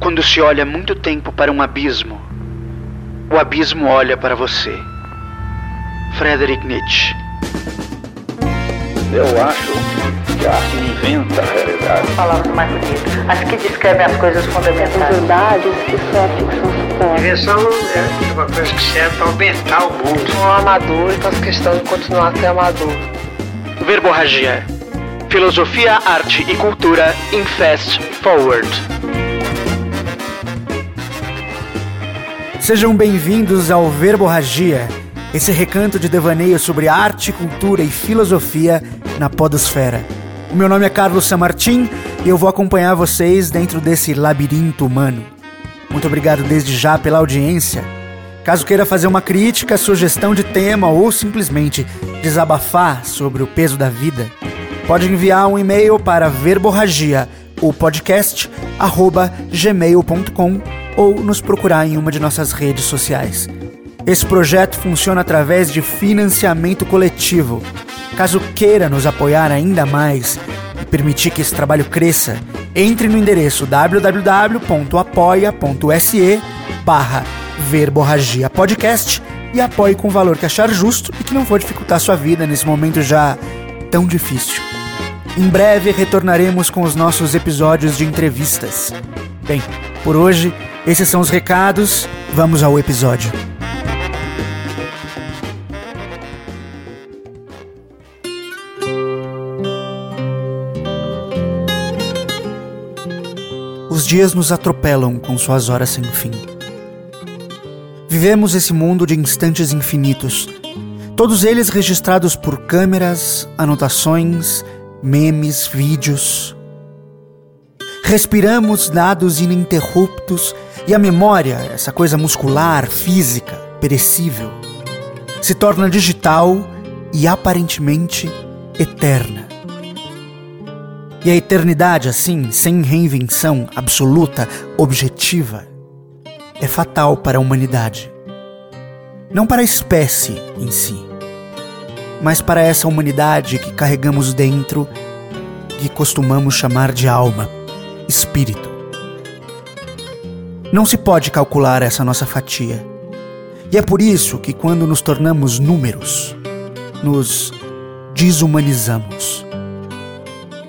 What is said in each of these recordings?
Quando se olha muito tempo para um abismo, o abismo olha para você. Friedrich Nietzsche. Eu acho que a arte inventa a realidade. Palavras mais bonitas. As que descrevem as coisas fundamentais. verdades que só a ficção supõe. Invenção é uma coisa que serve para aumentar o mundo. Um amador e faz questão de continuar a ser amador. Verborragia. Filosofia, arte e cultura em Fast Forward. Sejam bem-vindos ao Verborragia, esse recanto de devaneio sobre arte, cultura e filosofia na podosfera. O meu nome é Carlos Samartim e eu vou acompanhar vocês dentro desse labirinto humano. Muito obrigado desde já pela audiência. Caso queira fazer uma crítica, sugestão de tema ou simplesmente desabafar sobre o peso da vida, pode enviar um e-mail para verborragia, o podcast, arroba gmail.com ou nos procurar em uma de nossas redes sociais. Esse projeto funciona através de financiamento coletivo. Caso queira nos apoiar ainda mais e permitir que esse trabalho cresça, entre no endereço www.apoia.se barra verborragia podcast e apoie com o valor que achar justo e que não for dificultar sua vida nesse momento já tão difícil. Em breve retornaremos com os nossos episódios de entrevistas. Bem, por hoje, esses são os recados. Vamos ao episódio. Os dias nos atropelam com suas horas sem fim. Vivemos esse mundo de instantes infinitos, todos eles registrados por câmeras, anotações, memes, vídeos. Respiramos dados ininterruptos e a memória, essa coisa muscular, física, perecível, se torna digital e aparentemente eterna. E a eternidade, assim, sem reinvenção absoluta, objetiva, é fatal para a humanidade. Não para a espécie em si, mas para essa humanidade que carregamos dentro, que costumamos chamar de alma, espírito. Não se pode calcular essa nossa fatia. E é por isso que, quando nos tornamos números, nos desumanizamos.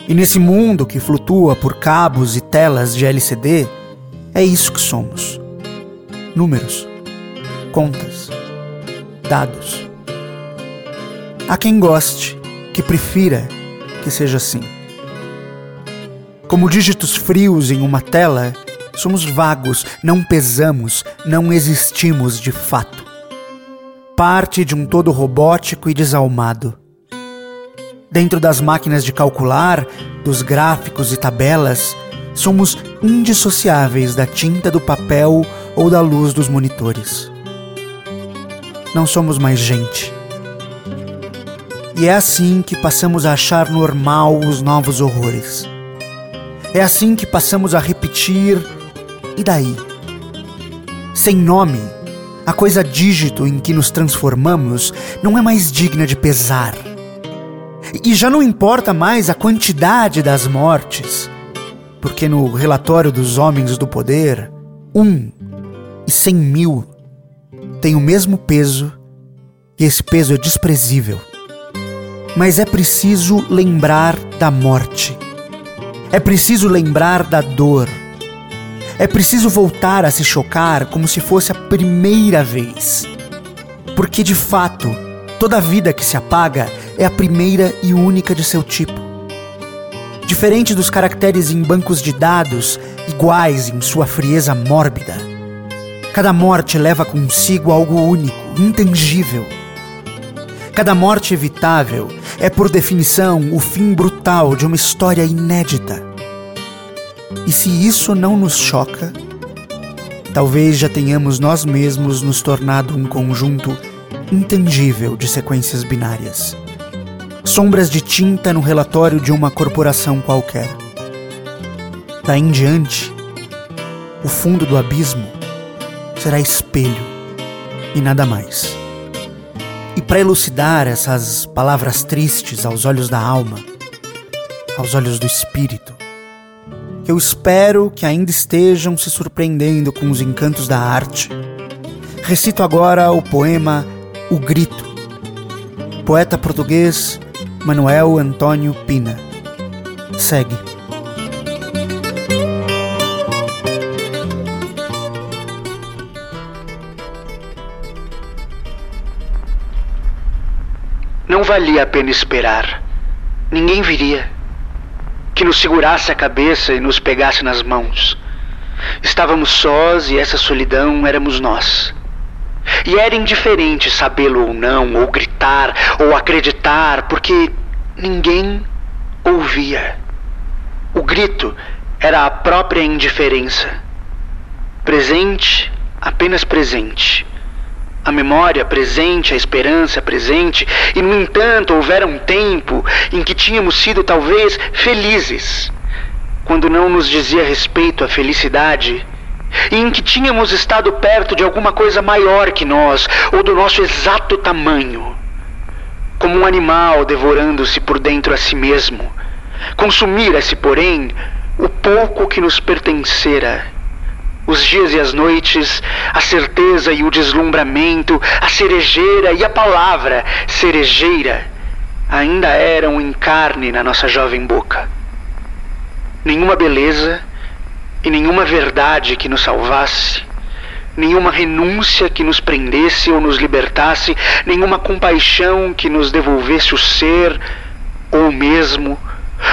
E nesse mundo que flutua por cabos e telas de LCD, é isso que somos: números, contas, dados. Há quem goste, que prefira que seja assim. Como dígitos frios em uma tela, somos vagos, não pesamos, não existimos de fato. Parte de um todo robótico e desalmado. Dentro das máquinas de calcular, dos gráficos e tabelas, somos indissociáveis da tinta do papel ou da luz dos monitores. Não somos mais gente. E é assim que passamos a achar normal os novos horrores. É assim que passamos a repetir. E daí? Sem nome, a coisa dígito em que nos transformamos não é mais digna de pesar. E já não importa mais a quantidade das mortes, porque no relatório dos homens do poder, um e cem mil tem o mesmo peso e esse peso é desprezível. Mas é preciso lembrar da morte. É preciso lembrar da dor. É preciso voltar a se chocar como se fosse a primeira vez. Porque de fato, toda vida que se apaga é a primeira e única de seu tipo. Diferente dos caracteres em bancos de dados, iguais em sua frieza mórbida, cada morte leva consigo algo único, intangível. Cada morte evitável é, por definição, o fim brutal de uma história inédita. E se isso não nos choca, talvez já tenhamos nós mesmos nos tornado um conjunto intangível de sequências binárias sombras de tinta no relatório de uma corporação qualquer. Daí em diante, o fundo do abismo será espelho e nada mais. E para elucidar essas palavras tristes aos olhos da alma, aos olhos do espírito, eu espero que ainda estejam se surpreendendo com os encantos da arte, recito agora o poema O Grito, poeta português Manuel Antônio Pina. Segue. Não valia a pena esperar. Ninguém viria. Que nos segurasse a cabeça e nos pegasse nas mãos. Estávamos sós e essa solidão éramos nós. E era indiferente sabê-lo ou não, ou gritar, ou acreditar, porque ninguém ouvia. O grito era a própria indiferença. Presente, apenas presente a memória presente, a esperança presente, e no entanto houvera um tempo em que tínhamos sido talvez felizes, quando não nos dizia respeito à felicidade, e em que tínhamos estado perto de alguma coisa maior que nós, ou do nosso exato tamanho, como um animal devorando-se por dentro a si mesmo, consumira-se, porém, o pouco que nos pertencera os dias e as noites, a certeza e o deslumbramento, a cerejeira e a palavra cerejeira ainda eram em carne na nossa jovem boca. Nenhuma beleza e nenhuma verdade que nos salvasse, nenhuma renúncia que nos prendesse ou nos libertasse, nenhuma compaixão que nos devolvesse o ser ou mesmo,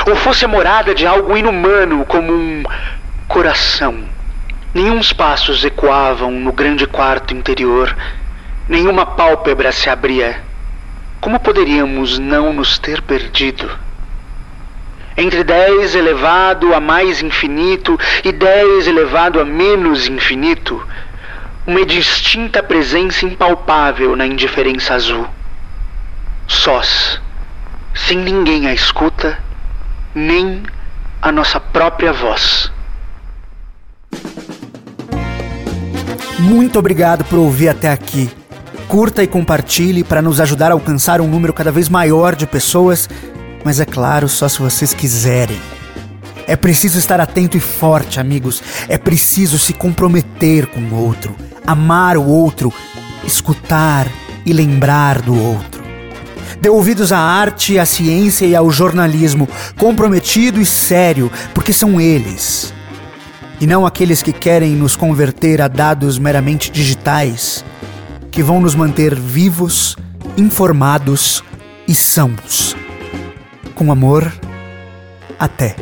ou fosse morada de algo inumano como um coração Nenhum passos ecoavam no grande quarto interior, nenhuma pálpebra se abria. Como poderíamos não nos ter perdido? Entre dez elevado a mais infinito e dez elevado a menos infinito, uma distinta presença impalpável na indiferença azul. Sós, sem ninguém à escuta, nem a nossa própria voz. Muito obrigado por ouvir até aqui. Curta e compartilhe para nos ajudar a alcançar um número cada vez maior de pessoas, mas é claro, só se vocês quiserem. É preciso estar atento e forte, amigos. É preciso se comprometer com o outro, amar o outro, escutar e lembrar do outro. Dê ouvidos à arte, à ciência e ao jornalismo, comprometido e sério, porque são eles e não aqueles que querem nos converter a dados meramente digitais, que vão nos manter vivos, informados e sãos. Com amor, até.